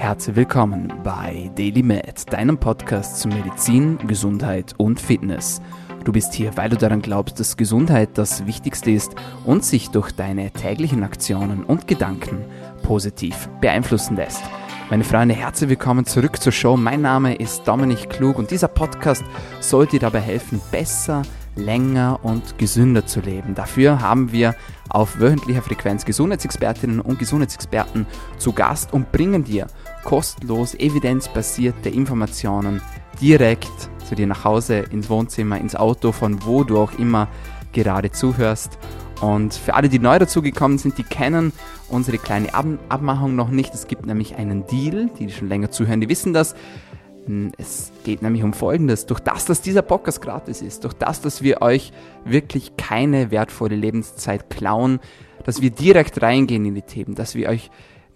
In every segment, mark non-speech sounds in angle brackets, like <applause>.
Herzlich willkommen bei Daily Med, deinem Podcast zu Medizin, Gesundheit und Fitness. Du bist hier, weil du daran glaubst, dass Gesundheit das Wichtigste ist und sich durch deine täglichen Aktionen und Gedanken positiv beeinflussen lässt. Meine Freunde, herzlich willkommen zurück zur Show. Mein Name ist Dominik Klug und dieser Podcast soll dir dabei helfen, besser, länger und gesünder zu leben. Dafür haben wir auf wöchentlicher Frequenz Gesundheitsexpertinnen und Gesundheitsexperten zu Gast und bringen dir kostenlos evidenzbasierte Informationen direkt zu dir nach Hause, ins Wohnzimmer, ins Auto, von wo du auch immer gerade zuhörst. Und für alle, die neu dazugekommen sind, die kennen unsere kleine Ab Abmachung noch nicht. Es gibt nämlich einen Deal, die schon länger zuhören, die wissen das. Hm, es geht nämlich um Folgendes. Durch das, dass dieser Podcast gratis ist, durch das, dass wir euch wirklich keine wertvolle Lebenszeit klauen, dass wir direkt reingehen in die Themen, dass wir euch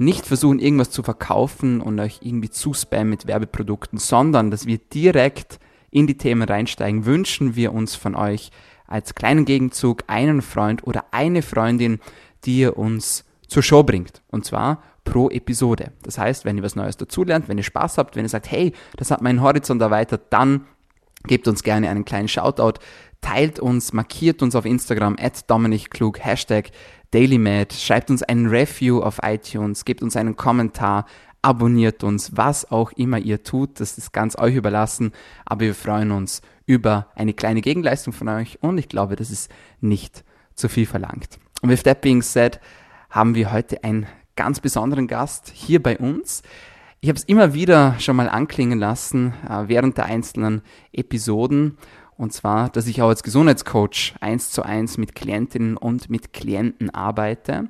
nicht versuchen, irgendwas zu verkaufen und euch irgendwie zu spammen mit Werbeprodukten, sondern dass wir direkt in die Themen reinsteigen, wünschen wir uns von euch als kleinen Gegenzug einen Freund oder eine Freundin, die ihr uns zur Show bringt. Und zwar pro Episode. Das heißt, wenn ihr was Neues dazulernt, wenn ihr Spaß habt, wenn ihr sagt, hey, das hat meinen Horizont erweitert, dann gebt uns gerne einen kleinen Shoutout, teilt uns, markiert uns auf Instagram, at Dominik Klug, Hashtag DailyMed, schreibt uns einen Review auf iTunes, gebt uns einen Kommentar, abonniert uns, was auch immer ihr tut, das ist ganz euch überlassen, aber wir freuen uns über eine kleine Gegenleistung von euch und ich glaube, das ist nicht zu viel verlangt. Und with that being said, haben wir heute einen ganz besonderen Gast hier bei uns. Ich habe es immer wieder schon mal anklingen lassen äh, während der einzelnen Episoden. Und zwar, dass ich auch als Gesundheitscoach eins zu eins mit Klientinnen und mit Klienten arbeite.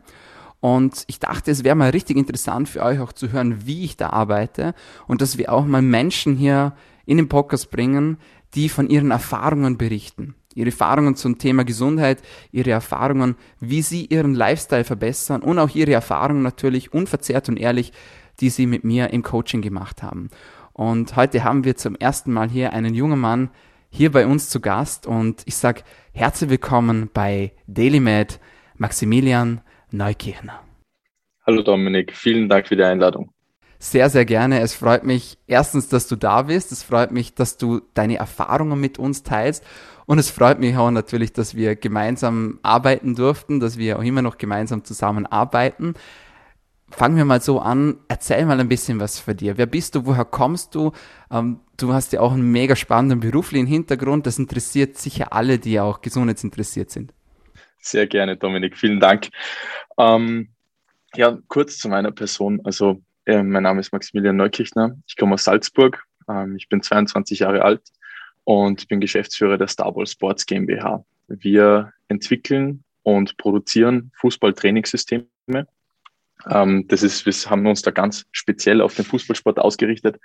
Und ich dachte, es wäre mal richtig interessant für euch auch zu hören, wie ich da arbeite und dass wir auch mal Menschen hier in den Podcast bringen, die von ihren Erfahrungen berichten. Ihre Erfahrungen zum Thema Gesundheit, ihre Erfahrungen, wie sie ihren Lifestyle verbessern und auch ihre Erfahrungen natürlich unverzerrt und ehrlich, die sie mit mir im Coaching gemacht haben. Und heute haben wir zum ersten Mal hier einen jungen Mann hier bei uns zu Gast und ich sage herzlich willkommen bei DailyMed, Maximilian Neukirchner. Hallo Dominik, vielen Dank für die Einladung. Sehr, sehr gerne. Es freut mich erstens, dass du da bist. Es freut mich, dass du deine Erfahrungen mit uns teilst. Und es freut mich auch natürlich, dass wir gemeinsam arbeiten durften, dass wir auch immer noch gemeinsam zusammenarbeiten. Fangen wir mal so an. Erzähl mal ein bisschen was für dir. Wer bist du? Woher kommst du? Ähm, du hast ja auch einen mega spannenden beruflichen Hintergrund. Das interessiert sicher alle, die auch gesundheitsinteressiert sind. Sehr gerne, Dominik. Vielen Dank. Ähm, ja, kurz zu meiner Person. Also, äh, mein Name ist Maximilian Neukirchner. Ich komme aus Salzburg. Ähm, ich bin 22 Jahre alt und bin Geschäftsführer der Starball Sports GmbH. Wir entwickeln und produzieren Fußballtrainingssysteme. Ähm, das ist, wir haben uns da ganz speziell auf den Fußballsport ausgerichtet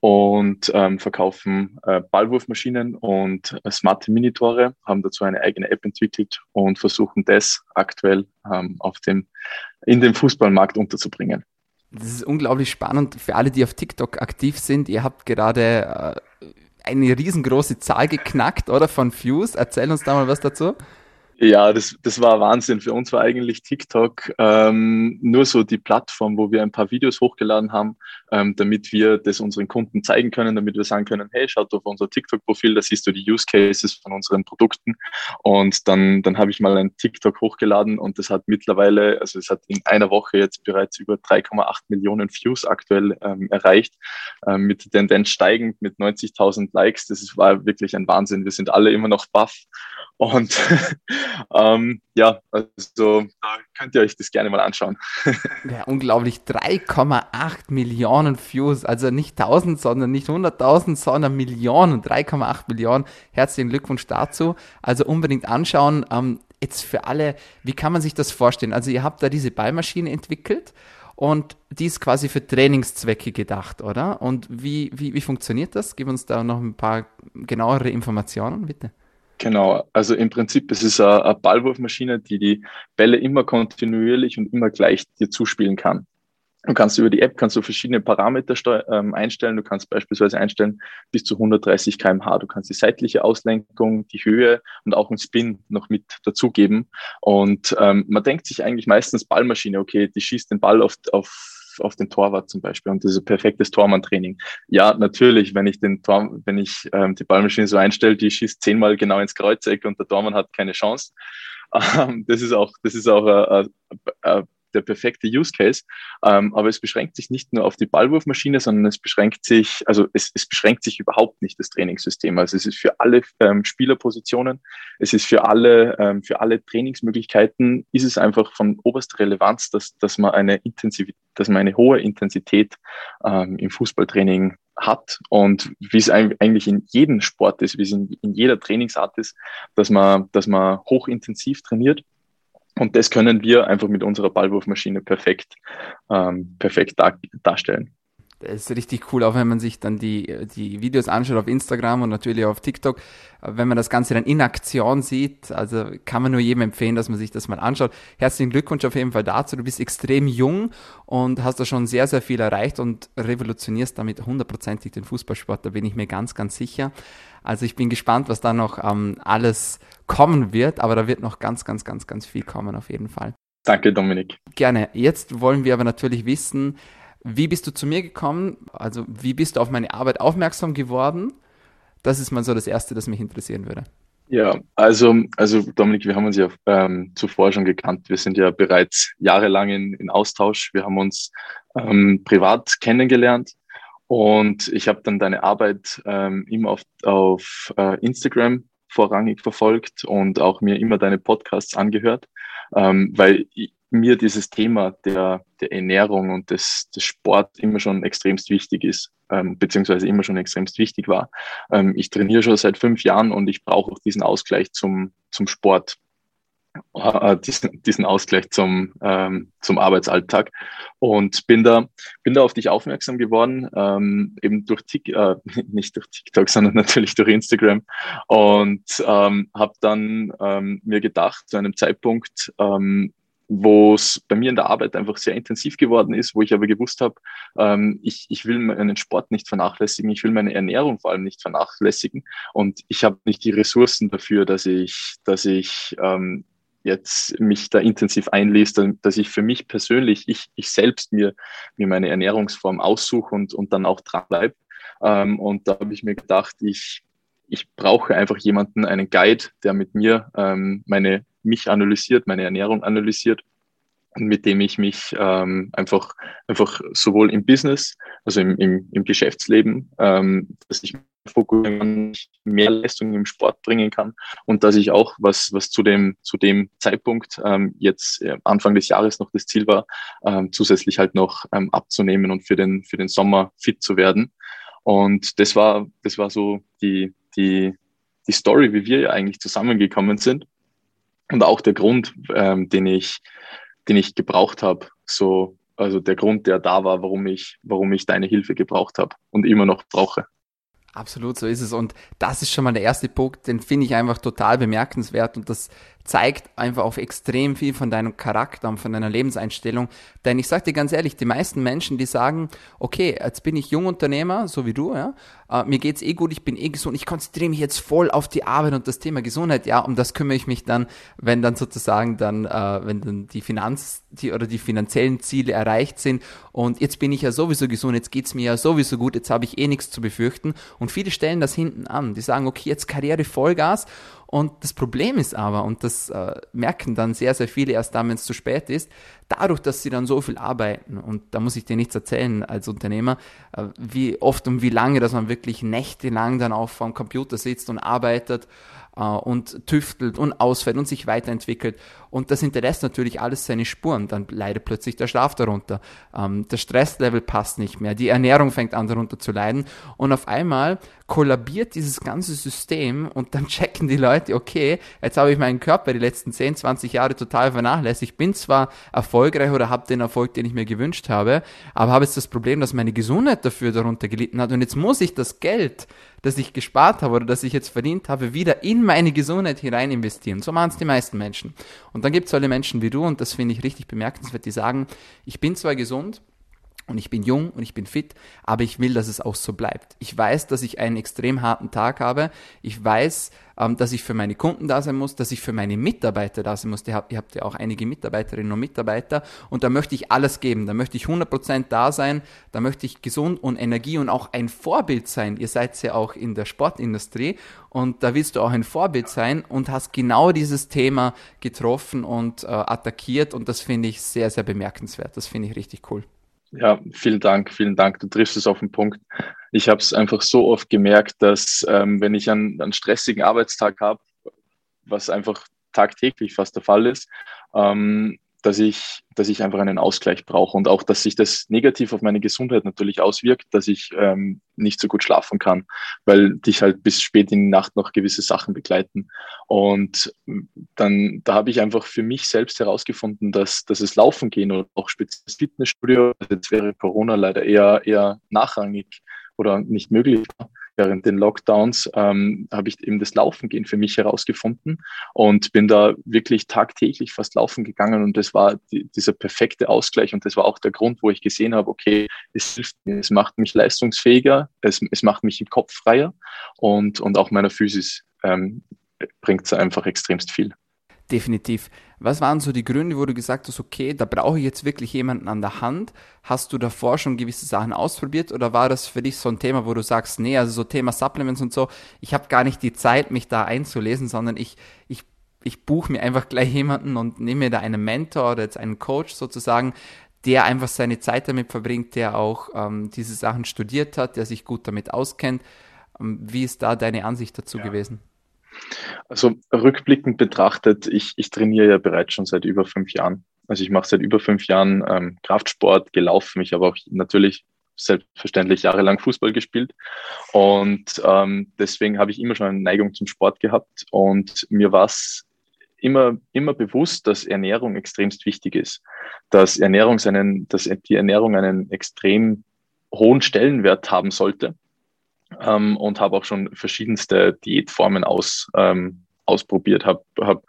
und ähm, verkaufen äh, Ballwurfmaschinen und äh, smarte Minitore, haben dazu eine eigene App entwickelt und versuchen das aktuell ähm, auf dem, in dem Fußballmarkt unterzubringen. Das ist unglaublich spannend für alle, die auf TikTok aktiv sind. Ihr habt gerade äh, eine riesengroße Zahl geknackt, oder? Von Views. Erzähl uns da mal was dazu. Ja, das, das war Wahnsinn. Für uns war eigentlich TikTok ähm, nur so die Plattform, wo wir ein paar Videos hochgeladen haben, ähm, damit wir das unseren Kunden zeigen können, damit wir sagen können, hey, schaut auf unser TikTok-Profil, da siehst du die Use Cases von unseren Produkten. Und dann, dann habe ich mal ein TikTok hochgeladen und das hat mittlerweile, also es hat in einer Woche jetzt bereits über 3,8 Millionen Views aktuell ähm, erreicht, ähm, mit Tendenz steigend mit 90.000 Likes. Das war wirklich ein Wahnsinn. Wir sind alle immer noch baff. Und <laughs> ähm, ja, also da könnt ihr euch das gerne mal anschauen. <laughs> ja, unglaublich. 3,8 Millionen Views. Also nicht 1000, sondern nicht 100.000, sondern Millionen. 3,8 Millionen. Herzlichen Glückwunsch dazu. Also unbedingt anschauen. Ähm, jetzt für alle, wie kann man sich das vorstellen? Also ihr habt da diese Ballmaschine entwickelt und die ist quasi für Trainingszwecke gedacht, oder? Und wie, wie, wie funktioniert das? Gib uns da noch ein paar genauere Informationen, bitte. Genau, also im Prinzip es ist eine Ballwurfmaschine, die die Bälle immer kontinuierlich und immer gleich dir zuspielen kann. Du kannst über die App kannst du verschiedene Parameter ähm, einstellen. Du kannst beispielsweise einstellen bis zu 130 km/h. Du kannst die seitliche Auslenkung, die Höhe und auch einen Spin noch mit dazugeben. Und ähm, man denkt sich eigentlich meistens Ballmaschine, okay, die schießt den Ball auf, auf auf den Torwart zum Beispiel und ein perfektes Tormann-Training. Ja, natürlich, wenn ich den Tor, wenn ich ähm, die Ballmaschine so einstelle, die schießt zehnmal genau ins Kreuzeck und der Tormann hat keine Chance. <laughs> Ähm, das ist auch, das ist auch äh, äh, der perfekte Use Case. Ähm, aber es beschränkt sich nicht nur auf die Ballwurfmaschine, sondern es beschränkt sich, also es, es beschränkt sich überhaupt nicht das Trainingssystem. Also es ist für alle ähm, Spielerpositionen, es ist für alle, ähm, für alle Trainingsmöglichkeiten, ist es einfach von oberster Relevanz, dass, dass man eine Intensivität, dass man eine hohe Intensität ähm, im Fußballtraining hat und wie es eigentlich in jedem Sport ist, wie es in, in jeder Trainingsart ist, dass man, dass man hochintensiv trainiert und das können wir einfach mit unserer Ballwurfmaschine perfekt, ähm, perfekt dar darstellen. Ist richtig cool, auch wenn man sich dann die, die Videos anschaut auf Instagram und natürlich auf TikTok, wenn man das Ganze dann in Aktion sieht, also kann man nur jedem empfehlen, dass man sich das mal anschaut. Herzlichen Glückwunsch auf jeden Fall dazu. Du bist extrem jung und hast da schon sehr, sehr viel erreicht und revolutionierst damit hundertprozentig den Fußballsport, da bin ich mir ganz, ganz sicher. Also ich bin gespannt, was da noch ähm, alles kommen wird, aber da wird noch ganz, ganz, ganz, ganz viel kommen auf jeden Fall. Danke, Dominik. Gerne. Jetzt wollen wir aber natürlich wissen, wie bist du zu mir gekommen? Also wie bist du auf meine Arbeit aufmerksam geworden? Das ist mal so das Erste, das mich interessieren würde. Ja, also, also Dominik, wir haben uns ja ähm, zuvor schon gekannt. Wir sind ja bereits jahrelang in, in Austausch. Wir haben uns ähm, privat kennengelernt und ich habe dann deine Arbeit ähm, immer auf, auf äh, Instagram vorrangig verfolgt und auch mir immer deine Podcasts angehört, ähm, weil mir dieses Thema der, der Ernährung und des, des Sport immer schon extremst wichtig ist, ähm, beziehungsweise immer schon extremst wichtig war. Ähm, ich trainiere schon seit fünf Jahren und ich brauche auch diesen Ausgleich zum, zum Sport. Äh, diesen, diesen Ausgleich zum, ähm, zum Arbeitsalltag und bin da, bin da auf dich aufmerksam geworden, ähm, eben durch TikTok, äh, <laughs> nicht durch TikTok, sondern natürlich durch Instagram und ähm, habe dann ähm, mir gedacht, zu einem Zeitpunkt, ähm, wo es bei mir in der Arbeit einfach sehr intensiv geworden ist, wo ich aber gewusst habe, ähm, ich, ich will meinen Sport nicht vernachlässigen, ich will meine Ernährung vor allem nicht vernachlässigen und ich habe nicht die Ressourcen dafür, dass ich, dass ich ähm, jetzt mich da intensiv einlese, dass ich für mich persönlich, ich, ich selbst mir, mir meine Ernährungsform aussuche und, und dann auch dranbleibe. Ähm, und da habe ich mir gedacht, ich, ich brauche einfach jemanden, einen Guide, der mit mir ähm, meine, mich analysiert, meine Ernährung analysiert mit dem ich mich ähm, einfach, einfach sowohl im Business, also im, im, im Geschäftsleben, ähm, dass ich fokussieren mehr Leistung im Sport bringen kann und dass ich auch, was, was zu dem, zu dem Zeitpunkt ähm, jetzt äh, Anfang des Jahres noch das Ziel war, ähm, zusätzlich halt noch ähm, abzunehmen und für den, für den Sommer fit zu werden. Und das war, das war so die, die, die Story, wie wir ja eigentlich zusammengekommen sind. Und auch der Grund, ähm, den ich den ich gebraucht habe. So, also der Grund, der da war, warum ich, warum ich deine Hilfe gebraucht habe und immer noch brauche. Absolut, so ist es. Und das ist schon mal der erste Punkt, den finde ich einfach total bemerkenswert und das zeigt einfach auf extrem viel von deinem Charakter und von deiner Lebenseinstellung. Denn ich sage dir ganz ehrlich, die meisten Menschen, die sagen, okay, jetzt bin ich Jungunternehmer, so wie du, ja, äh, mir geht's eh gut, ich bin eh gesund, ich konzentriere mich jetzt voll auf die Arbeit und das Thema Gesundheit, ja, um das kümmere ich mich dann, wenn dann sozusagen dann, äh, wenn dann die Finanz, die oder die finanziellen Ziele erreicht sind. Und jetzt bin ich ja sowieso gesund, jetzt geht's mir ja sowieso gut, jetzt habe ich eh nichts zu befürchten. Und viele stellen das hinten an, die sagen, okay, jetzt Karriere Vollgas und das Problem ist aber, und das äh, merken dann sehr, sehr viele erst dann, wenn es zu spät ist, dadurch, dass sie dann so viel arbeiten, und da muss ich dir nichts erzählen als Unternehmer, äh, wie oft und wie lange, dass man wirklich nächtelang dann auch vor dem Computer sitzt und arbeitet äh, und tüftelt und ausfällt und sich weiterentwickelt. Und das hinterlässt natürlich alles seine Spuren. Dann leidet plötzlich der Schlaf darunter. Ähm, der Stresslevel passt nicht mehr. Die Ernährung fängt an darunter zu leiden. Und auf einmal kollabiert dieses ganze System und dann <laughs> checken die Leute, okay, jetzt habe ich meinen Körper die letzten 10, 20 Jahre total vernachlässigt. Ich bin zwar erfolgreich oder habe den Erfolg, den ich mir gewünscht habe, aber habe jetzt das Problem, dass meine Gesundheit dafür darunter gelitten hat und jetzt muss ich das Geld, das ich gespart habe oder das ich jetzt verdient habe, wieder in meine Gesundheit hinein investieren. So machen es die meisten Menschen. Und dann gibt es alle Menschen wie du und das finde ich richtig bemerkenswert, die sagen, ich bin zwar gesund, und ich bin jung und ich bin fit, aber ich will, dass es auch so bleibt. Ich weiß, dass ich einen extrem harten Tag habe. Ich weiß, ähm, dass ich für meine Kunden da sein muss, dass ich für meine Mitarbeiter da sein muss. Ihr habt, ja auch einige Mitarbeiterinnen und Mitarbeiter und da möchte ich alles geben. Da möchte ich 100% da sein. Da möchte ich gesund und Energie und auch ein Vorbild sein. Ihr seid ja auch in der Sportindustrie und da willst du auch ein Vorbild sein und hast genau dieses Thema getroffen und äh, attackiert und das finde ich sehr, sehr bemerkenswert. Das finde ich richtig cool. Ja, vielen Dank, vielen Dank. Du triffst es auf den Punkt. Ich habe es einfach so oft gemerkt, dass ähm, wenn ich einen, einen stressigen Arbeitstag habe, was einfach tagtäglich fast der Fall ist, ähm, dass ich, dass ich einfach einen Ausgleich brauche und auch, dass sich das negativ auf meine Gesundheit natürlich auswirkt, dass ich ähm, nicht so gut schlafen kann, weil dich halt bis spät in die Nacht noch gewisse Sachen begleiten. Und dann, da habe ich einfach für mich selbst herausgefunden, dass, dass es Laufen gehen oder auch speziell Fitnessstudio, jetzt wäre Corona leider eher, eher nachrangig oder nicht möglich während den Lockdowns ähm, habe ich eben das Laufen gehen für mich herausgefunden und bin da wirklich tagtäglich fast laufen gegangen und das war die, dieser perfekte Ausgleich und das war auch der Grund, wo ich gesehen habe, okay, es hilft mir, es macht mich leistungsfähiger, es, es macht mich im Kopf freier und, und auch meiner Physis ähm, bringt es einfach extremst viel. Definitiv. Was waren so die Gründe, wo du gesagt hast, okay, da brauche ich jetzt wirklich jemanden an der Hand? Hast du davor schon gewisse Sachen ausprobiert oder war das für dich so ein Thema, wo du sagst, nee, also so Thema Supplements und so, ich habe gar nicht die Zeit, mich da einzulesen, sondern ich, ich, ich buche mir einfach gleich jemanden und nehme mir da einen Mentor oder jetzt einen Coach sozusagen, der einfach seine Zeit damit verbringt, der auch ähm, diese Sachen studiert hat, der sich gut damit auskennt. Ähm, wie ist da deine Ansicht dazu ja. gewesen? Also rückblickend betrachtet, ich, ich trainiere ja bereits schon seit über fünf Jahren. Also ich mache seit über fünf Jahren ähm, Kraftsport, gelaufen. Ich habe auch natürlich selbstverständlich jahrelang Fußball gespielt. Und ähm, deswegen habe ich immer schon eine Neigung zum Sport gehabt. Und mir war es immer, immer bewusst, dass Ernährung extremst wichtig ist. Dass Ernährung seinen, dass die Ernährung einen extrem hohen Stellenwert haben sollte ähm, und habe auch schon verschiedenste Diätformen aus, ähm, ausprobiert, habe hab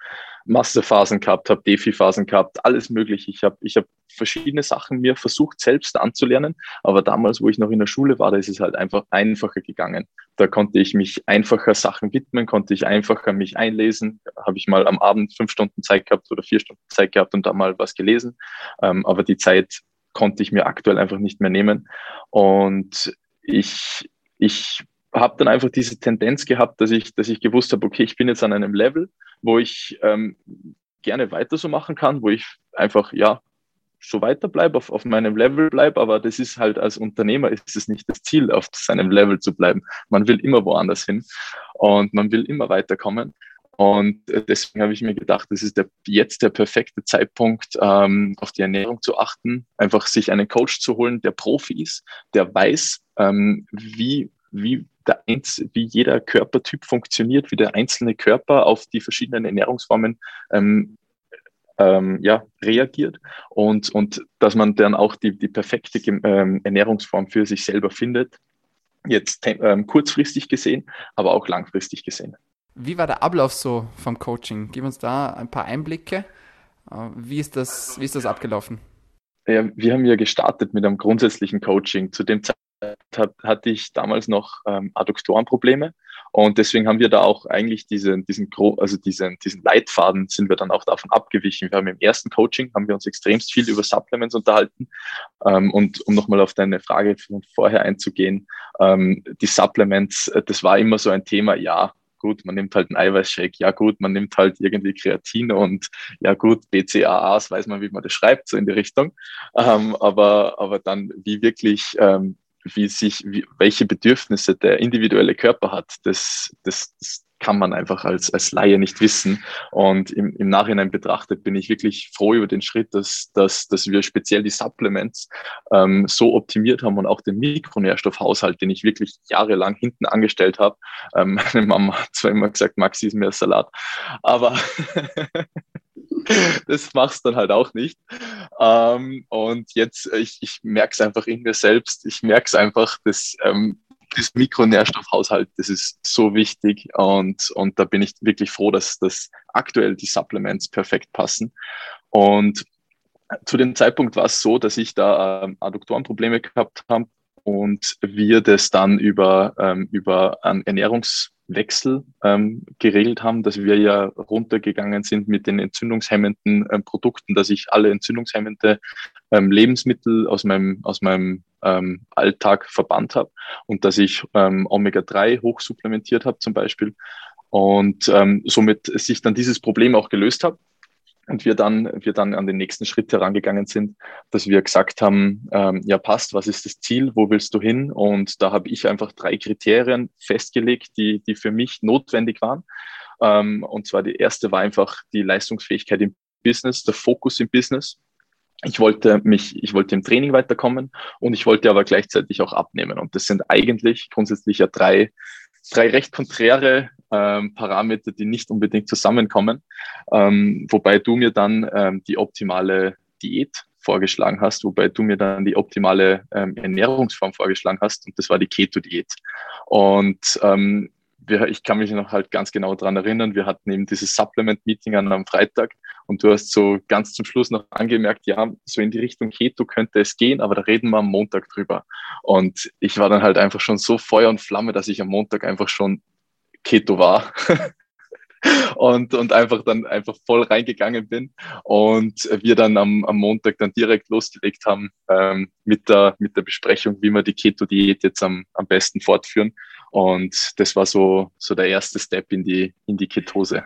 Masterphasen gehabt, habe Defi-Phasen gehabt, alles mögliche. Ich habe ich hab verschiedene Sachen mir versucht selbst anzulernen, aber damals, wo ich noch in der Schule war, da ist es halt einfach einfacher gegangen. Da konnte ich mich einfacher Sachen widmen, konnte ich einfacher mich einlesen. Habe ich mal am Abend fünf Stunden Zeit gehabt oder vier Stunden Zeit gehabt und da mal was gelesen. Ähm, aber die Zeit konnte ich mir aktuell einfach nicht mehr nehmen. Und ich ich habe dann einfach diese Tendenz gehabt, dass ich, dass ich gewusst habe, okay, ich bin jetzt an einem Level, wo ich ähm, gerne weiter so machen kann, wo ich einfach, ja, so weiter bleibe, auf, auf meinem Level bleibe, aber das ist halt als Unternehmer ist es nicht das Ziel, auf seinem Level zu bleiben. Man will immer woanders hin und man will immer weiterkommen. Und deswegen habe ich mir gedacht, das ist der, jetzt der perfekte Zeitpunkt, ähm, auf die Ernährung zu achten, einfach sich einen Coach zu holen, der Profi ist, der weiß, ähm, wie, wie, der Einz wie jeder Körpertyp funktioniert, wie der einzelne Körper auf die verschiedenen Ernährungsformen ähm, ähm, ja, reagiert und, und dass man dann auch die, die perfekte ähm, Ernährungsform für sich selber findet, jetzt ähm, kurzfristig gesehen, aber auch langfristig gesehen. Wie war der Ablauf so vom Coaching? Gib uns da ein paar Einblicke. Äh, wie ist das, wie ist das abgelaufen? Ja, wir haben ja gestartet mit einem grundsätzlichen Coaching. Zu dem Zeitpunkt hatte ich damals noch ähm, Adduktorenprobleme und deswegen haben wir da auch eigentlich diesen, diesen, also diesen, diesen Leitfaden sind wir dann auch davon abgewichen. Wir haben im ersten Coaching haben wir uns extremst viel über Supplements unterhalten ähm, und um nochmal auf deine Frage von vorher einzugehen, ähm, die Supplements, äh, das war immer so ein Thema, ja, gut, man nimmt halt einen Eiweißshake, ja gut, man nimmt halt irgendwie Kreatin und ja gut, BCAAs, weiß man, wie man das schreibt, so in die Richtung. Ähm, aber, aber dann, wie wirklich, ähm, wie sich, wie, welche Bedürfnisse der individuelle Körper hat, das, das, das kann man einfach als, als Laie nicht wissen. Und im, im Nachhinein betrachtet bin ich wirklich froh über den Schritt, dass, dass, dass wir speziell die Supplements ähm, so optimiert haben und auch den Mikronährstoffhaushalt, den ich wirklich jahrelang hinten angestellt habe. Ähm, <laughs> meine Mama hat zwar immer gesagt, Maxi ist mehr Salat, aber <laughs> <laughs> das machst dann halt auch nicht. Ähm, und jetzt, ich, ich merke es einfach in mir selbst. Ich merke es einfach, dass ähm, das Mikronährstoffhaushalt, das ist so wichtig und, und da bin ich wirklich froh, dass, dass aktuell die Supplements perfekt passen. Und zu dem Zeitpunkt war es so, dass ich da ähm, Adduktorenprobleme gehabt habe und wir das dann über, ähm, über einen Ernährungswechsel ähm, geregelt haben, dass wir ja runtergegangen sind mit den entzündungshemmenden ähm, Produkten, dass ich alle entzündungshemmende ähm, Lebensmittel aus meinem, aus meinem ähm, Alltag verbannt habe und dass ich ähm, Omega-3 hochsupplementiert habe zum Beispiel und ähm, somit sich dann dieses Problem auch gelöst habe und wir dann, wir dann an den nächsten Schritt herangegangen sind, dass wir gesagt haben, ähm, ja passt, was ist das Ziel, wo willst du hin? Und da habe ich einfach drei Kriterien festgelegt, die, die für mich notwendig waren. Ähm, und zwar die erste war einfach die Leistungsfähigkeit im Business, der Fokus im Business. Ich wollte mich, ich wollte im Training weiterkommen und ich wollte aber gleichzeitig auch abnehmen. Und das sind eigentlich grundsätzlich ja drei, drei recht konträre ähm, Parameter, die nicht unbedingt zusammenkommen. Ähm, wobei du mir dann ähm, die optimale Diät vorgeschlagen hast, wobei du mir dann die optimale ähm, Ernährungsform vorgeschlagen hast und das war die Keto-Diät. Und ähm, wir, ich kann mich noch halt ganz genau dran erinnern, wir hatten eben dieses Supplement-Meeting an einem Freitag und du hast so ganz zum Schluss noch angemerkt, ja, so in die Richtung Keto könnte es gehen, aber da reden wir am Montag drüber. Und ich war dann halt einfach schon so Feuer und Flamme, dass ich am Montag einfach schon Keto war. <laughs> und, und einfach dann einfach voll reingegangen bin und wir dann am, am Montag dann direkt losgelegt haben ähm, mit, der, mit der Besprechung, wie wir die Keto-Diät jetzt am, am besten fortführen. Und das war so, so der erste Step in die, in die Ketose.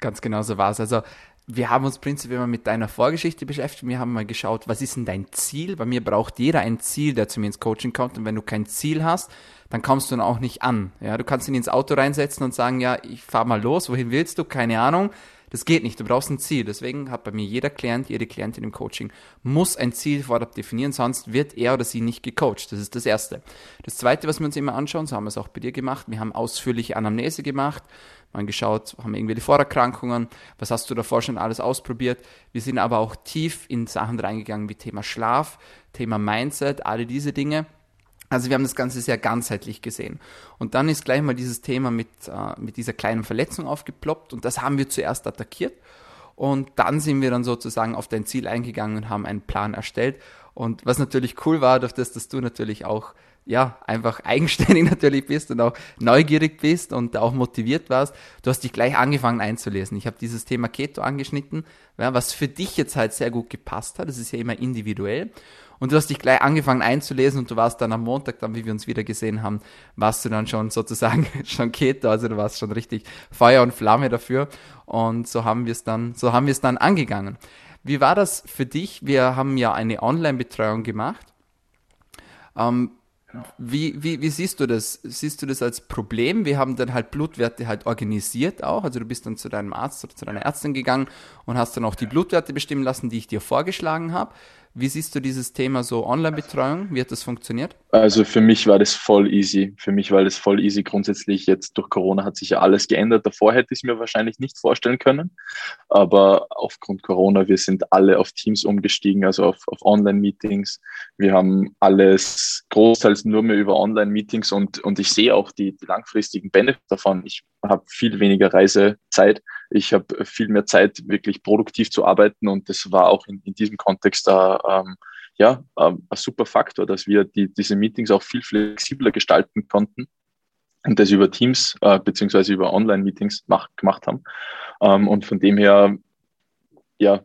Ganz genau so war es. Also wir haben uns prinzipiell mal mit deiner Vorgeschichte beschäftigt. Wir haben mal geschaut, was ist denn dein Ziel? Bei mir braucht jeder ein Ziel, der zu mir ins Coaching kommt. Und wenn du kein Ziel hast, dann kommst du dann auch nicht an. Ja, du kannst ihn ins Auto reinsetzen und sagen, ja, ich fahr mal los. Wohin willst du? Keine Ahnung. Das geht nicht. Du brauchst ein Ziel. Deswegen hat bei mir jeder Klient, jede Klientin im Coaching muss ein Ziel vorab definieren, sonst wird er oder sie nicht gecoacht. Das ist das Erste. Das Zweite, was wir uns immer anschauen, so haben wir es auch bei dir gemacht. Wir haben ausführliche Anamnese gemacht mal geschaut, haben wir irgendwelche Vorerkrankungen, was hast du davor schon alles ausprobiert. Wir sind aber auch tief in Sachen reingegangen wie Thema Schlaf, Thema Mindset, alle diese Dinge. Also wir haben das Ganze sehr ganzheitlich gesehen. Und dann ist gleich mal dieses Thema mit, äh, mit dieser kleinen Verletzung aufgeploppt und das haben wir zuerst attackiert. Und dann sind wir dann sozusagen auf dein Ziel eingegangen und haben einen Plan erstellt. Und was natürlich cool war, durch das, dass du natürlich auch ja, einfach <laughs> eigenständig natürlich bist und auch neugierig bist und auch motiviert warst, du hast dich gleich angefangen einzulesen. Ich habe dieses Thema Keto angeschnitten, ja, was für dich jetzt halt sehr gut gepasst hat. Das ist ja immer individuell. Und du hast dich gleich angefangen einzulesen und du warst dann am Montag, dann wie wir uns wieder gesehen haben, warst du dann schon sozusagen <laughs> schon Keto, also du warst schon richtig Feuer und Flamme dafür. Und so haben wir es dann, so haben wir es dann angegangen. Wie war das für dich? Wir haben ja eine Online-Betreuung gemacht. Ähm, wie, wie, wie siehst du das? Siehst du das als Problem? Wir haben dann halt Blutwerte halt organisiert auch. Also du bist dann zu deinem Arzt oder zu deiner Ärztin gegangen und hast dann auch die Blutwerte bestimmen lassen, die ich dir vorgeschlagen habe. Wie siehst du dieses Thema so Online-Betreuung? Wie hat das funktioniert? Also für mich war das voll easy. Für mich war das voll easy. Grundsätzlich jetzt durch Corona hat sich ja alles geändert. Davor hätte ich es mir wahrscheinlich nicht vorstellen können. Aber aufgrund Corona, wir sind alle auf Teams umgestiegen, also auf, auf Online-Meetings. Wir haben alles großteils nur mehr über Online-Meetings und, und ich sehe auch die, die langfristigen Benefits davon. Ich habe viel weniger Reisezeit. Ich habe viel mehr Zeit, wirklich produktiv zu arbeiten und das war auch in, in diesem Kontext äh, ähm, ja, ähm, ein super Faktor, dass wir die, diese Meetings auch viel flexibler gestalten konnten und das über Teams äh, beziehungsweise über Online-Meetings gemacht haben. Ähm, und von dem her, ja,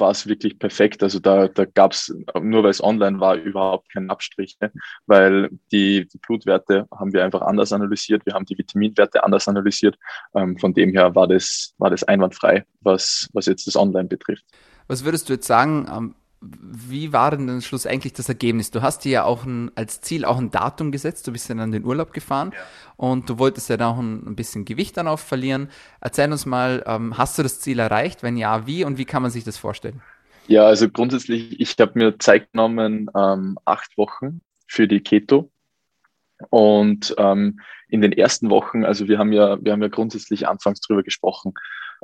war es wirklich perfekt. Also da, da gab es, nur weil es online war, überhaupt keinen Abstrich, ne? weil die, die Blutwerte haben wir einfach anders analysiert, wir haben die Vitaminwerte anders analysiert. Ähm, von dem her war das, war das einwandfrei, was, was jetzt das Online betrifft. Was würdest du jetzt sagen, ähm, wie war denn dann schlussendlich das Ergebnis? Du hast dir ja auch ein, als Ziel auch ein Datum gesetzt, du bist dann an den Urlaub gefahren ja. und du wolltest ja dann auch ein, ein, bisschen Gewicht dann auch verlieren. Erzähl uns mal, ähm, hast du das Ziel erreicht? Wenn ja, wie und wie kann man sich das vorstellen? Ja, also grundsätzlich, ich habe mir Zeit genommen, ähm, acht Wochen für die Keto. Und ähm, in den ersten Wochen, also wir haben ja, wir haben ja grundsätzlich anfangs drüber gesprochen,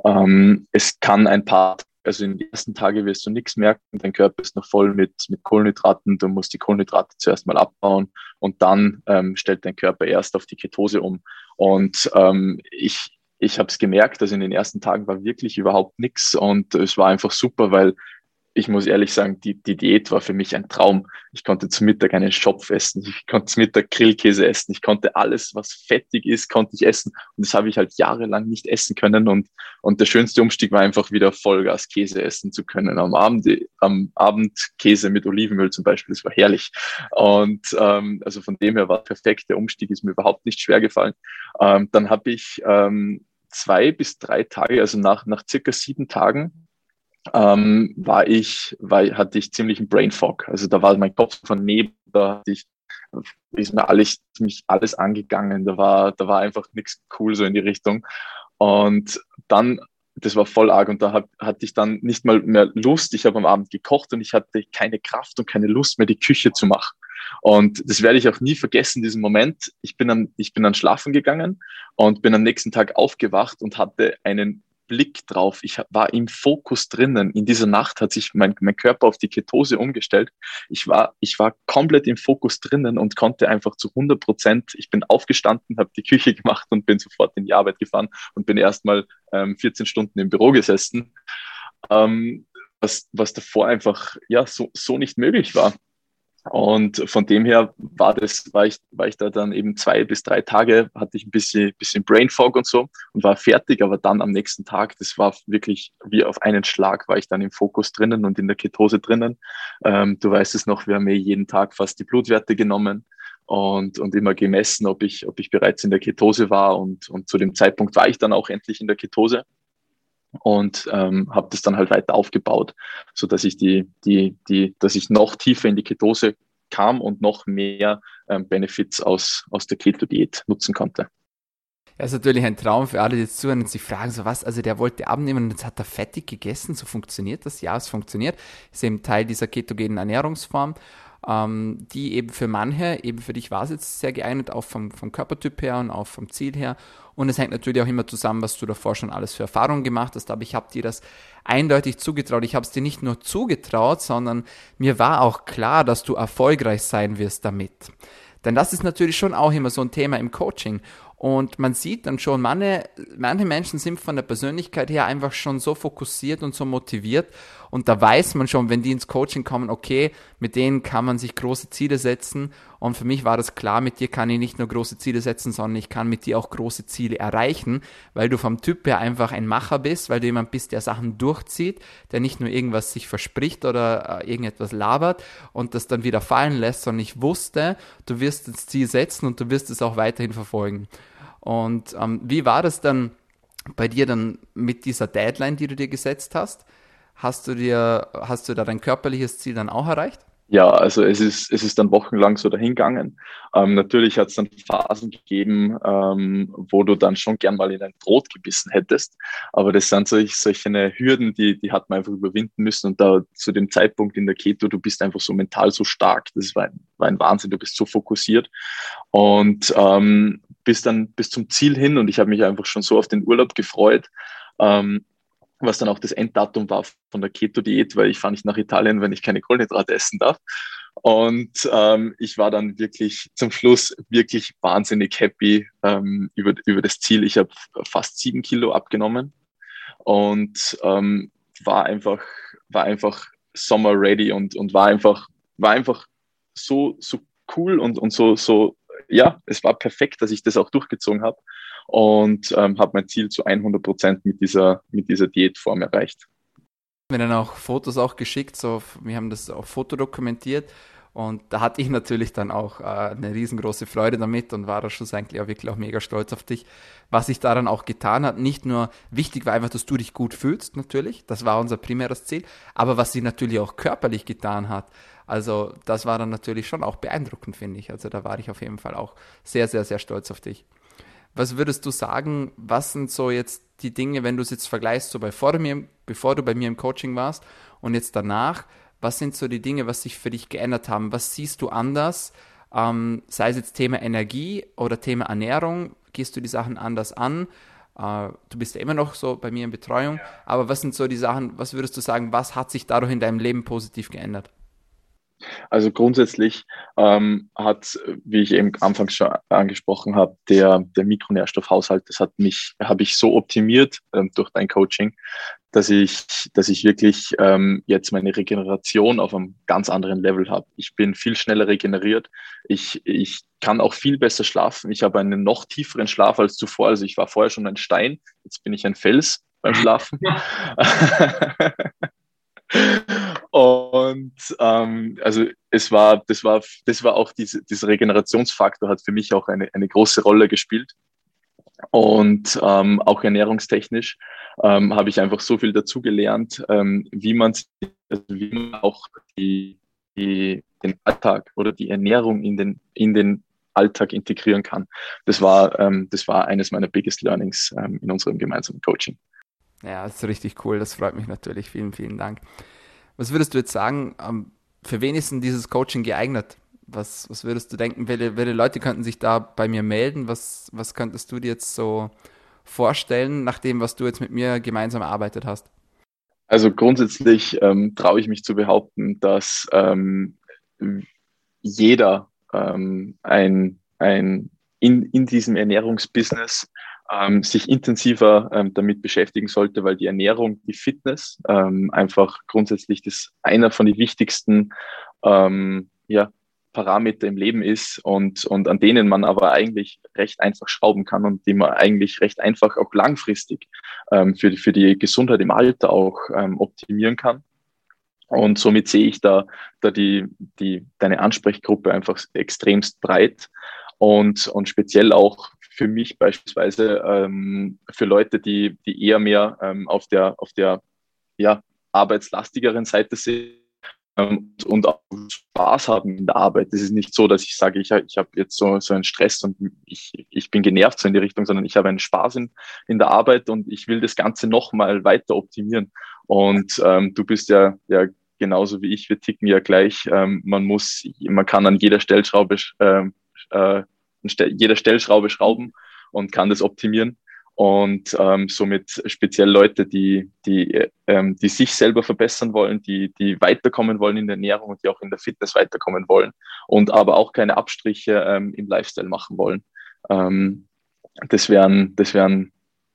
ähm, es kann ein paar also in den ersten Tagen wirst du nichts merken, dein Körper ist noch voll mit, mit Kohlenhydraten, du musst die Kohlenhydrate zuerst mal abbauen und dann ähm, stellt dein Körper erst auf die Ketose um. Und ähm, ich, ich habe es gemerkt, also in den ersten Tagen war wirklich überhaupt nichts und es war einfach super, weil ich muss ehrlich sagen, die, die Diät war für mich ein Traum. Ich konnte zum Mittag einen Schopf essen, ich konnte zum Mittag Grillkäse essen, ich konnte alles, was fettig ist, konnte ich essen. Und das habe ich halt jahrelang nicht essen können. Und, und der schönste Umstieg war einfach wieder Vollgas Käse essen zu können. Am Abend, am Abend Käse mit Olivenöl zum Beispiel, das war herrlich. Und ähm, also von dem her war perfekt. Der Umstieg ist mir überhaupt nicht schwer gefallen. Ähm, dann habe ich ähm, zwei bis drei Tage, also nach, nach circa sieben Tagen, ähm, war ich, war, hatte ich ziemlich einen Brain Fog. Also da war mein Kopf von neben, da hatte ich, ist mir alles, mich alles angegangen. Da war, da war einfach nichts cool so in die Richtung. Und dann, das war voll arg und da hab, hatte ich dann nicht mal mehr Lust. Ich habe am Abend gekocht und ich hatte keine Kraft und keine Lust mehr, die Küche zu machen. Und das werde ich auch nie vergessen, diesen Moment. Ich bin dann, ich bin dann schlafen gegangen und bin am nächsten Tag aufgewacht und hatte einen Blick drauf. Ich war im Fokus drinnen. In dieser Nacht hat sich mein, mein Körper auf die Ketose umgestellt. Ich war, ich war komplett im Fokus drinnen und konnte einfach zu 100 Prozent, ich bin aufgestanden, habe die <laughs> Küche gemacht und bin sofort in die Arbeit gefahren und bin erstmal ähm, 14 Stunden im Büro gesessen. Ähm, was, was davor einfach ja so, so nicht möglich war. Und von dem her war das, war ich, war ich da dann eben zwei bis drei Tage, hatte ich ein bisschen, bisschen Brain Fog und so und war fertig, aber dann am nächsten Tag, das war wirklich wie auf einen Schlag, war ich dann im Fokus drinnen und in der Ketose drinnen. Ähm, du weißt es noch, wir haben mir jeden Tag fast die Blutwerte genommen und, und immer gemessen, ob ich, ob ich bereits in der Ketose war. Und, und zu dem Zeitpunkt war ich dann auch endlich in der Ketose und ähm, habe das dann halt weiter aufgebaut, so dass ich die, die, die, dass ich noch tiefer in die Ketose kam und noch mehr ähm, Benefits aus, aus der Keto-Diät nutzen konnte. Ja, ist natürlich ein Traum für alle, die jetzt zuhören und sich fragen, so was, also der wollte abnehmen und jetzt hat er fettig gegessen, so funktioniert das? Ja, es funktioniert. Ist eben Teil dieser ketogenen Ernährungsform ähm, die eben für manche, eben für dich war es jetzt sehr geeignet, auch vom, vom Körpertyp her und auch vom Ziel her. Und es hängt natürlich auch immer zusammen, was du davor schon alles für Erfahrungen gemacht hast. Aber ich habe dir das eindeutig zugetraut. Ich habe es dir nicht nur zugetraut, sondern mir war auch klar, dass du erfolgreich sein wirst damit. Denn das ist natürlich schon auch immer so ein Thema im Coaching. Und man sieht dann schon, manche, manche Menschen sind von der Persönlichkeit her einfach schon so fokussiert und so motiviert. Und da weiß man schon, wenn die ins Coaching kommen, okay, mit denen kann man sich große Ziele setzen. Und für mich war das klar, mit dir kann ich nicht nur große Ziele setzen, sondern ich kann mit dir auch große Ziele erreichen, weil du vom Typ her einfach ein Macher bist, weil du jemand bist, der Sachen durchzieht, der nicht nur irgendwas sich verspricht oder äh, irgendetwas labert und das dann wieder fallen lässt, sondern ich wusste, du wirst das Ziel setzen und du wirst es auch weiterhin verfolgen. Und ähm, wie war das dann bei dir dann mit dieser Deadline, die du dir gesetzt hast? Hast du dir, hast du da dein körperliches Ziel dann auch erreicht? Ja, also es ist, es ist dann wochenlang so dahingegangen. Ähm, natürlich hat es dann Phasen gegeben, ähm, wo du dann schon gern mal in ein Brot gebissen hättest. Aber das sind solch, solche Hürden, die, die hat man einfach überwinden müssen. Und da zu dem Zeitpunkt in der Keto, du bist einfach so mental so stark. Das war ein, war ein Wahnsinn, du bist so fokussiert. Und ähm, bis dann bis zum Ziel hin und ich habe mich einfach schon so auf den Urlaub gefreut, ähm, was dann auch das Enddatum war von der Keto-Diät, weil ich fahre nicht nach Italien, wenn ich keine Kohlenhydrate essen darf. Und ähm, ich war dann wirklich zum Schluss wirklich wahnsinnig happy ähm, über, über das Ziel. Ich habe fast sieben Kilo abgenommen und ähm, war einfach, war einfach Summer ready und, und war einfach, war einfach so, so cool und, und so, so ja, es war perfekt, dass ich das auch durchgezogen habe und ähm, habe mein Ziel zu 100 Prozent mit dieser, mit dieser Diätform erreicht. Haben dann auch Fotos auch geschickt, so, wir haben das auch fotodokumentiert und da hatte ich natürlich dann auch äh, eine riesengroße Freude damit und war da schlussendlich auch wirklich auch mega stolz auf dich, was sich daran auch getan hat. Nicht nur wichtig war einfach, dass du dich gut fühlst, natürlich, das war unser primäres Ziel, aber was sich natürlich auch körperlich getan hat. Also das war dann natürlich schon auch beeindruckend, finde ich. Also da war ich auf jeden Fall auch sehr, sehr, sehr stolz auf dich. Was würdest du sagen, was sind so jetzt die Dinge, wenn du es jetzt vergleichst, so bevor du, mir, bevor du bei mir im Coaching warst und jetzt danach, was sind so die Dinge, was sich für dich geändert haben? Was siehst du anders? Ähm, sei es jetzt Thema Energie oder Thema Ernährung, gehst du die Sachen anders an? Äh, du bist ja immer noch so bei mir in Betreuung, aber was sind so die Sachen, was würdest du sagen, was hat sich dadurch in deinem Leben positiv geändert? Also grundsätzlich ähm, hat, wie ich eben anfangs schon angesprochen habe, der, der Mikronährstoffhaushalt, das hat mich, habe ich so optimiert ähm, durch dein Coaching, dass ich, dass ich wirklich ähm, jetzt meine Regeneration auf einem ganz anderen Level habe. Ich bin viel schneller regeneriert. Ich, ich kann auch viel besser schlafen. Ich habe einen noch tieferen Schlaf als zuvor. Also ich war vorher schon ein Stein, jetzt bin ich ein Fels beim <laughs> Schlafen. <laughs> <laughs> Und ähm, also es war, das war, das war auch diese, dieser Regenerationsfaktor hat für mich auch eine, eine große Rolle gespielt. Und ähm, auch ernährungstechnisch ähm, habe ich einfach so viel dazugelernt, ähm, wie man, also wie man auch die, die, den Alltag oder die Ernährung in den, in den Alltag integrieren kann. Das war, ähm, das war eines meiner biggest learnings ähm, in unserem gemeinsamen Coaching. Ja, das ist richtig cool. Das freut mich natürlich. Vielen, vielen Dank. Was würdest du jetzt sagen, ähm, für wen ist denn dieses Coaching geeignet? Was, was würdest du denken, welche, welche Leute könnten sich da bei mir melden? Was, was könntest du dir jetzt so vorstellen, nach dem, was du jetzt mit mir gemeinsam erarbeitet hast? Also grundsätzlich ähm, traue ich mich zu behaupten, dass ähm, jeder ähm, ein, ein in, in diesem Ernährungsbusiness ähm, sich intensiver ähm, damit beschäftigen sollte, weil die Ernährung, die Fitness ähm, einfach grundsätzlich das einer von den wichtigsten ähm, ja, Parameter im Leben ist und, und an denen man aber eigentlich recht einfach schrauben kann und die man eigentlich recht einfach auch langfristig ähm, für, die, für die Gesundheit im Alter auch ähm, optimieren kann. Und somit sehe ich da, da die, die, deine Ansprechgruppe einfach extremst breit und, und speziell auch für mich beispielsweise ähm, für Leute, die, die eher mehr ähm, auf der, auf der ja, arbeitslastigeren Seite sind ähm, und auch Spaß haben in der Arbeit. Es ist nicht so, dass ich sage, ich, ich habe jetzt so, so einen Stress und ich, ich bin genervt so in die Richtung, sondern ich habe einen Spaß in, in der Arbeit und ich will das Ganze nochmal weiter optimieren. Und ähm, du bist ja, ja genauso wie ich, wir ticken ja gleich. Ähm, man muss, man kann an jeder Stellschraube ähm, äh, jeder Stellschraube schrauben und kann das optimieren. Und ähm, somit speziell Leute, die, die, ähm, die sich selber verbessern wollen, die, die weiterkommen wollen in der Ernährung und die auch in der Fitness weiterkommen wollen und aber auch keine Abstriche ähm, im Lifestyle machen wollen. Ähm, das wären, das wären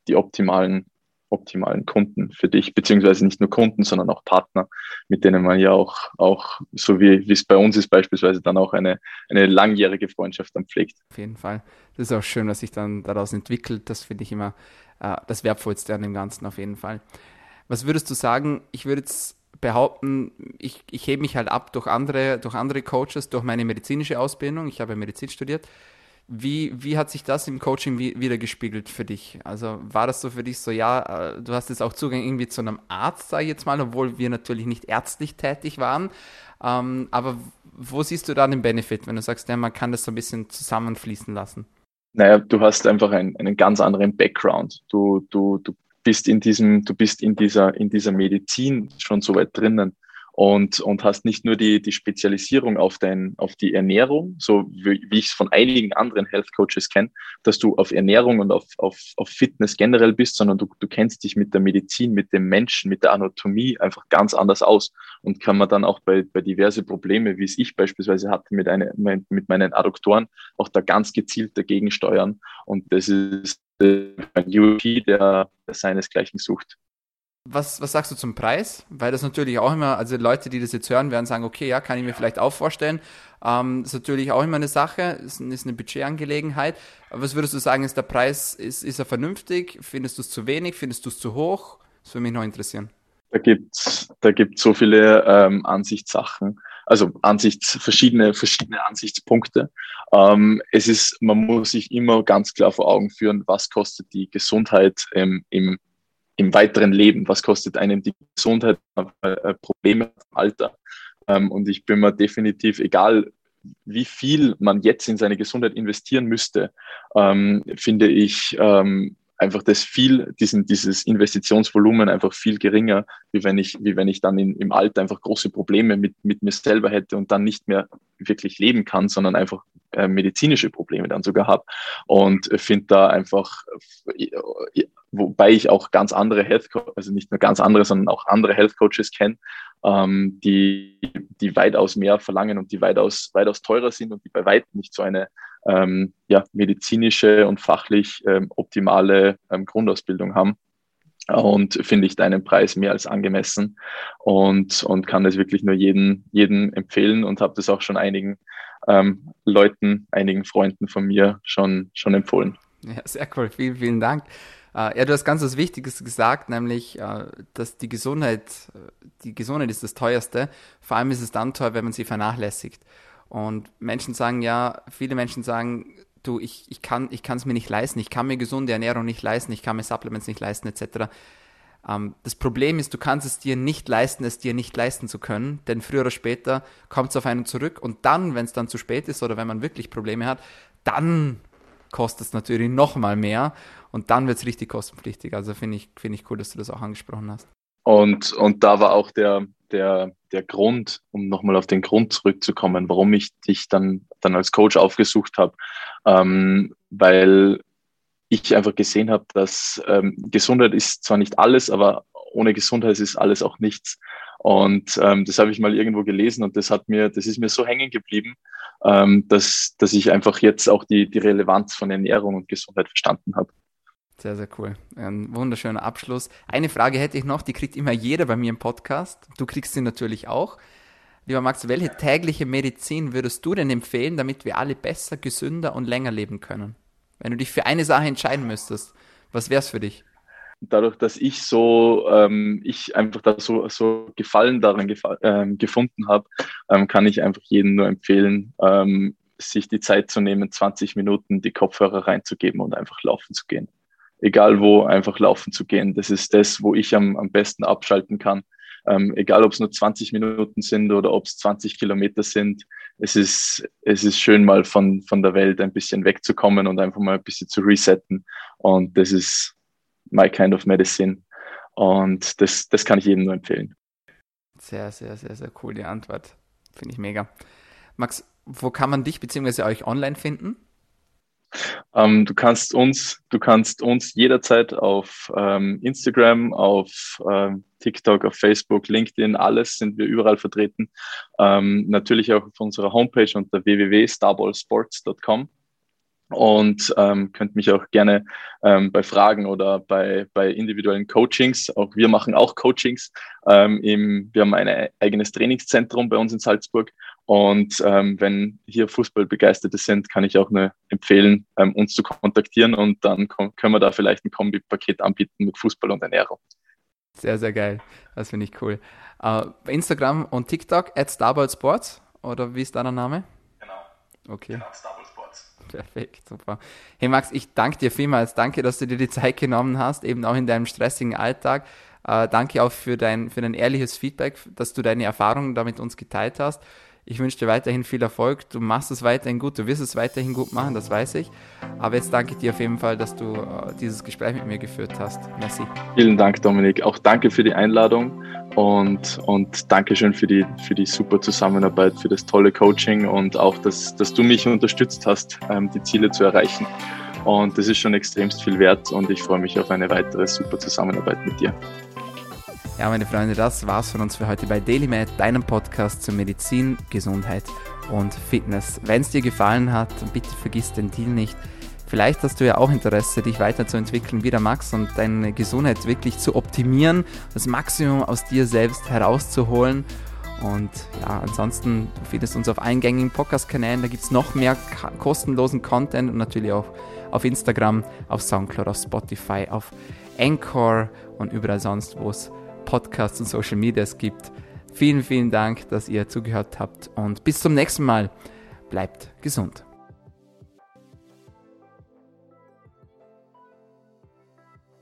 die optimalen optimalen Kunden für dich, beziehungsweise nicht nur Kunden, sondern auch Partner, mit denen man ja auch, auch so wie, es bei uns ist, beispielsweise dann auch eine, eine langjährige Freundschaft dann pflegt. Auf jeden Fall. Das ist auch schön, was sich dann daraus entwickelt. Das finde ich immer äh, das Wertvollste an dem Ganzen auf jeden Fall. Was würdest du sagen? Ich würde jetzt behaupten, ich, ich hebe mich halt ab durch andere, durch andere Coaches, durch meine medizinische Ausbildung. Ich habe Medizin studiert wie, wie hat sich das im Coaching wieder gespiegelt für dich? Also war das so für dich so, ja, äh, du hast jetzt auch Zugang irgendwie zu einem Arzt, sage ich jetzt mal, obwohl wir natürlich nicht ärztlich tätig waren. Ähm, aber wo siehst du da den Benefit, wenn du sagst, ja, man kann das so ein bisschen zusammenfließen lassen? Naja, du hast einfach einen, einen ganz anderen Background. Du, du, du bist in diesem, du bist in dieser, in dieser Medizin schon so weit drinnen und, und hast nicht nur die, die Spezialisierung auf, dein, auf die Ernährung, so wie, wie ich es von einigen anderen Health Coaches kenne, dass du auf Ernährung und auf, auf, auf Fitness generell bist, sondern du, du kennst dich mit der Medizin, mit dem Menschen, mit der Anatomie einfach ganz anders aus und kann man dann auch bei, bei diverse Probleme, wie es ich beispielsweise hatte mit, eine, mit meinen Adduktoren, auch da ganz gezielt dagegen steuern. Und das ist ein UP, der, der seinesgleichen sucht was, was sagst du zum Preis? Weil das natürlich auch immer, also Leute, die das jetzt hören, werden sagen, okay, ja, kann ich mir vielleicht auch vorstellen. Ähm, ist natürlich auch immer eine Sache, ist, ist eine Budgetangelegenheit. Aber was würdest du sagen, ist der Preis, ist, ist er vernünftig? Findest du es zu wenig? Findest du es zu hoch? Das würde mich noch interessieren. Da gibt's da gibt's so viele ähm, Ansichtssachen, also Ansichts, verschiedene, verschiedene Ansichtspunkte. Ähm, es ist, man muss sich immer ganz klar vor Augen führen, was kostet die Gesundheit ähm, im im weiteren Leben. Was kostet einem die Gesundheit, äh, Probleme im Alter? Ähm, und ich bin mir definitiv, egal wie viel man jetzt in seine Gesundheit investieren müsste, ähm, finde ich ähm, einfach das viel, diesen, dieses Investitionsvolumen einfach viel geringer, wie wenn ich, wie wenn ich dann in, im Alter einfach große Probleme mit, mit mir selber hätte und dann nicht mehr wirklich leben kann, sondern einfach äh, medizinische Probleme dann sogar habe und finde da einfach, äh, wobei ich auch ganz andere Health, also nicht nur ganz andere, sondern auch andere Health Coaches kenne, ähm, die, die weitaus mehr verlangen und die weitaus, weitaus teurer sind und die bei weitem nicht so eine ähm, ja, medizinische und fachlich ähm, optimale ähm, Grundausbildung haben. Und finde ich deinen Preis mehr als angemessen und, und kann das wirklich nur jedem, jedem empfehlen und habe das auch schon einigen ähm, Leuten, einigen Freunden von mir schon, schon empfohlen. Ja, sehr cool. Vielen, vielen Dank. Uh, ja, du hast ganz was Wichtiges gesagt, nämlich, uh, dass die Gesundheit, die Gesundheit ist das teuerste. Vor allem ist es dann teuer, wenn man sie vernachlässigt. Und Menschen sagen ja, viele Menschen sagen, du, ich, ich kann es mir nicht leisten, ich kann mir gesunde Ernährung nicht leisten, ich kann mir Supplements nicht leisten, etc. Ähm, das Problem ist, du kannst es dir nicht leisten, es dir nicht leisten zu können, denn früher oder später kommt es auf einen zurück und dann, wenn es dann zu spät ist oder wenn man wirklich Probleme hat, dann kostet es natürlich nochmal mehr und dann wird es richtig kostenpflichtig. Also finde ich, find ich cool, dass du das auch angesprochen hast. Und, und da war auch der, der, der Grund, um nochmal auf den Grund zurückzukommen, warum ich dich dann, dann als Coach aufgesucht habe, ähm, weil ich einfach gesehen habe, dass ähm, Gesundheit ist zwar nicht alles, aber ohne Gesundheit ist alles auch nichts. Und ähm, das habe ich mal irgendwo gelesen und das hat mir, das ist mir so hängen geblieben, ähm, dass, dass ich einfach jetzt auch die, die Relevanz von Ernährung und Gesundheit verstanden habe. Sehr, sehr cool. Ein wunderschöner Abschluss. Eine Frage hätte ich noch, die kriegt immer jeder bei mir im Podcast. Du kriegst sie natürlich auch. Lieber Max, welche tägliche Medizin würdest du denn empfehlen, damit wir alle besser, gesünder und länger leben können? Wenn du dich für eine Sache entscheiden müsstest, was wäre es für dich? Dadurch, dass ich so, ähm, ich einfach da so, so Gefallen daran gefa ähm, gefunden habe, ähm, kann ich einfach jedem nur empfehlen, ähm, sich die Zeit zu nehmen, 20 Minuten die Kopfhörer reinzugeben und einfach laufen zu gehen egal wo, einfach laufen zu gehen. Das ist das, wo ich am, am besten abschalten kann. Ähm, egal, ob es nur 20 Minuten sind oder ob es 20 Kilometer sind. Es ist, es ist schön, mal von, von der Welt ein bisschen wegzukommen und einfach mal ein bisschen zu resetten. Und das ist my kind of medicine. Und das, das kann ich jedem nur empfehlen. Sehr, sehr, sehr, sehr cool, die Antwort. Finde ich mega. Max, wo kann man dich bzw. euch online finden? Ähm, du kannst uns, du kannst uns jederzeit auf ähm, Instagram, auf ähm, TikTok, auf Facebook, LinkedIn, alles sind wir überall vertreten. Ähm, natürlich auch auf unserer Homepage unter www.starballsports.com und ähm, könnt mich auch gerne ähm, bei Fragen oder bei, bei individuellen Coachings, auch wir machen auch Coachings. Ähm, im, wir haben ein eigenes Trainingszentrum bei uns in Salzburg und ähm, wenn hier Fußballbegeisterte sind, kann ich auch nur empfehlen, ähm, uns zu kontaktieren und dann können wir da vielleicht ein Kombi-Paket anbieten mit Fußball und Ernährung. Sehr, sehr geil. Das finde ich cool. Uh, Instagram und TikTok, at Starboard Sports oder wie ist dein Name? Genau. Okay. Genau. <laughs> Perfekt, super. Hey Max, ich danke dir vielmals. Danke, dass du dir die Zeit genommen hast, eben auch in deinem stressigen Alltag. Uh, danke auch für dein, für dein ehrliches Feedback, dass du deine Erfahrungen da mit uns geteilt hast. Ich wünsche dir weiterhin viel Erfolg. Du machst es weiterhin gut, du wirst es weiterhin gut machen, das weiß ich. Aber jetzt danke ich dir auf jeden Fall, dass du äh, dieses Gespräch mit mir geführt hast. Merci. Vielen Dank, Dominik. Auch danke für die Einladung und, und Dankeschön für die, für die super Zusammenarbeit, für das tolle Coaching und auch, dass, dass du mich unterstützt hast, ähm, die Ziele zu erreichen. Und das ist schon extremst viel wert und ich freue mich auf eine weitere super Zusammenarbeit mit dir. Ja, meine Freunde, das war's von uns für heute bei DailyMed, deinem Podcast zur Medizin, Gesundheit und Fitness. Wenn es dir gefallen hat, bitte vergiss den Deal nicht. Vielleicht hast du ja auch Interesse, dich weiterzuentwickeln wie der Max und deine Gesundheit wirklich zu optimieren, das Maximum aus dir selbst herauszuholen. Und ja, ansonsten findest du uns auf eingängigen Podcast-Kanälen. Da gibt es noch mehr kostenlosen Content und natürlich auch auf Instagram, auf Soundcloud, auf Spotify, auf Anchor und überall sonst, wo es Podcasts und Social Medias gibt. Vielen, vielen Dank, dass ihr zugehört habt und bis zum nächsten Mal. Bleibt gesund.